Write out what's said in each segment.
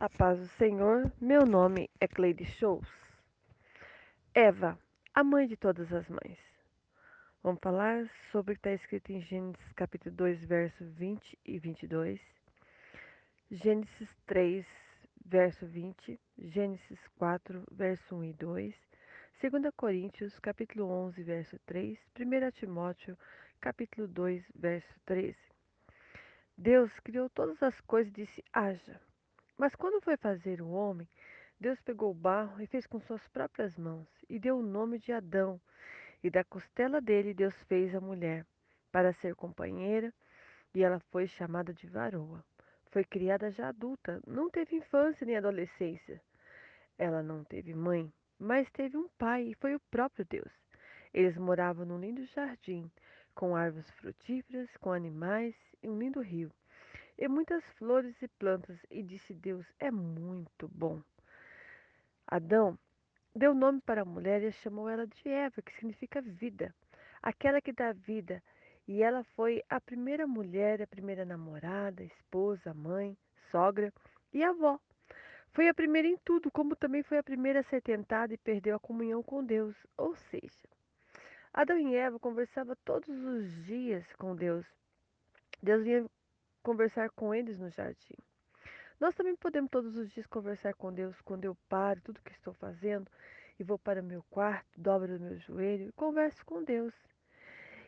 A paz do Senhor, meu nome é Cleide Shows. Eva, a mãe de todas as mães. Vamos falar sobre o que está escrito em Gênesis capítulo 2, verso 20 e 22. Gênesis 3, verso 20. Gênesis 4, verso 1 e 2. 2 Coríntios capítulo 11, verso 3. 1 Timóteo capítulo 2, verso 13. Deus criou todas as coisas e disse: haja. Mas quando foi fazer o homem, Deus pegou o barro e fez com suas próprias mãos, e deu o nome de Adão. E da costela dele Deus fez a mulher, para ser companheira, e ela foi chamada de varoa. Foi criada já adulta, não teve infância nem adolescência. Ela não teve mãe, mas teve um pai, e foi o próprio Deus. Eles moravam num lindo jardim, com árvores frutíferas, com animais e um lindo rio e muitas flores e plantas, e disse Deus: É muito bom. Adão deu nome para a mulher e chamou ela de Eva, que significa vida, aquela que dá vida. E ela foi a primeira mulher, a primeira namorada, esposa, mãe, sogra e avó. Foi a primeira em tudo, como também foi a primeira a ser tentada e perdeu a comunhão com Deus. Ou seja, Adão e Eva conversavam todos os dias com Deus. Deus vinha conversar com eles no jardim. Nós também podemos todos os dias conversar com Deus quando eu paro tudo que estou fazendo e vou para o meu quarto, dobro o meu joelho e converso com Deus.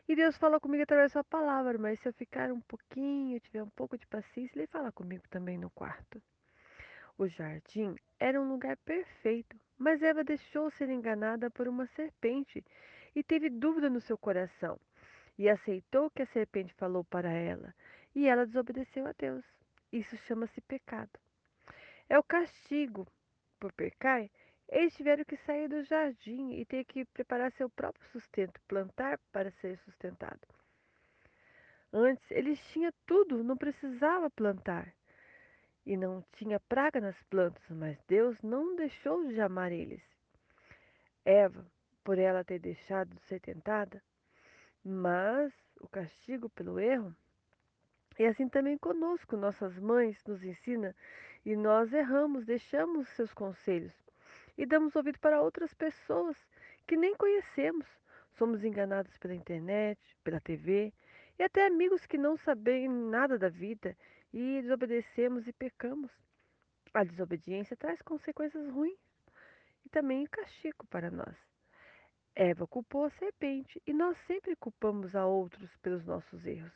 E Deus fala comigo através da sua palavra, mas se eu ficar um pouquinho, tiver um pouco de paciência, Ele fala comigo também no quarto. O jardim era um lugar perfeito, mas Eva deixou ser enganada por uma serpente e teve dúvida no seu coração e aceitou o que a serpente falou para ela, e ela desobedeceu a Deus. Isso chama-se pecado. É o castigo por pecar. Eles tiveram que sair do jardim e ter que preparar seu próprio sustento, plantar para ser sustentado. Antes eles tinham tudo, não precisava plantar. E não tinha praga nas plantas, mas Deus não deixou de amar eles. Eva, por ela ter deixado de ser tentada, mas o castigo pelo erro é assim também conosco. Nossas mães nos ensinam e nós erramos, deixamos seus conselhos e damos ouvido para outras pessoas que nem conhecemos. Somos enganados pela internet, pela TV e até amigos que não sabem nada da vida e desobedecemos e pecamos. A desobediência traz consequências ruins e também castigo para nós. Eva culpou a serpente e nós sempre culpamos a outros pelos nossos erros.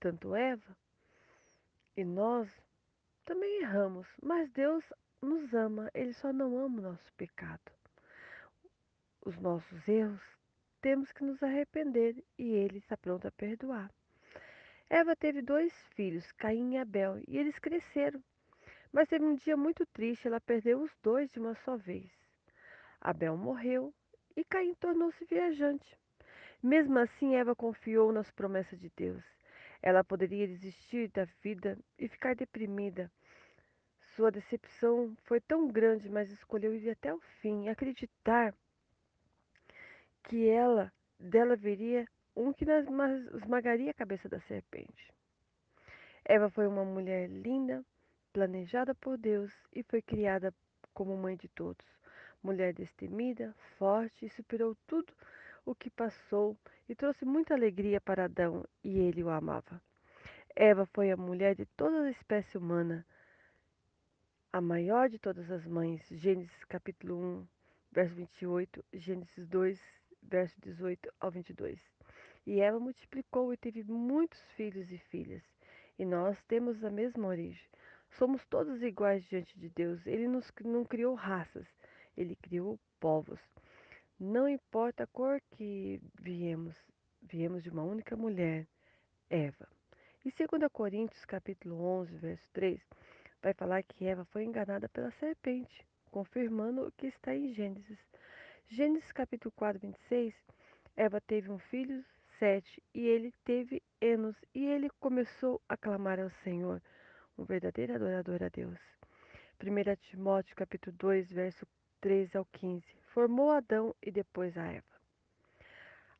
Tanto Eva e nós também erramos, mas Deus nos ama, Ele só não ama o nosso pecado. Os nossos erros temos que nos arrepender e Ele está pronto a perdoar. Eva teve dois filhos, Caim e Abel, e eles cresceram. Mas teve um dia muito triste, ela perdeu os dois de uma só vez. Abel morreu e Caim tornou-se viajante. Mesmo assim, Eva confiou nas promessas de Deus. Ela poderia desistir da vida e ficar deprimida. Sua decepção foi tão grande, mas escolheu ir até o fim, acreditar que ela dela viria um que esmagaria a cabeça da serpente. Eva foi uma mulher linda, planejada por Deus e foi criada como mãe de todos mulher destemida, forte, e superou tudo o que passou e trouxe muita alegria para Adão, e ele o amava. Eva foi a mulher de toda a espécie humana, a maior de todas as mães. Gênesis capítulo 1, verso 28, Gênesis 2, verso 18 ao 22. E Eva multiplicou e teve muitos filhos e filhas. E nós temos a mesma origem. Somos todos iguais diante de Deus. Ele nos não criou raças, ele criou povos. Não importa a cor que viemos, viemos de uma única mulher, Eva. E 2 Coríntios capítulo 11, verso 3, vai falar que Eva foi enganada pela serpente, confirmando o que está em Gênesis. Gênesis capítulo 4, 26, Eva teve um filho, Sete, e ele teve Enos, e ele começou a clamar ao Senhor, um verdadeiro adorador a Deus. 1 Timóteo capítulo 2, verso 13 ao 15. Formou Adão e depois a Eva.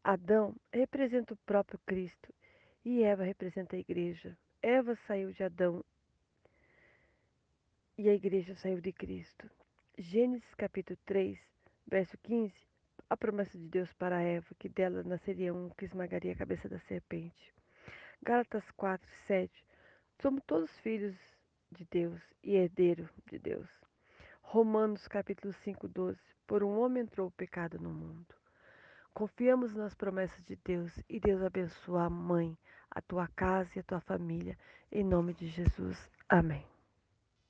Adão representa o próprio Cristo e Eva representa a igreja. Eva saiu de Adão e a igreja saiu de Cristo. Gênesis capítulo 3, verso 15, a promessa de Deus para Eva, que dela nasceria um que esmagaria a cabeça da serpente. Gálatas 4, 7, somos todos filhos de Deus e herdeiro de Deus. Romanos capítulo 5, 12, por um homem entrou o pecado no mundo. Confiamos nas promessas de Deus e Deus abençoa a mãe, a tua casa e a tua família. Em nome de Jesus. Amém.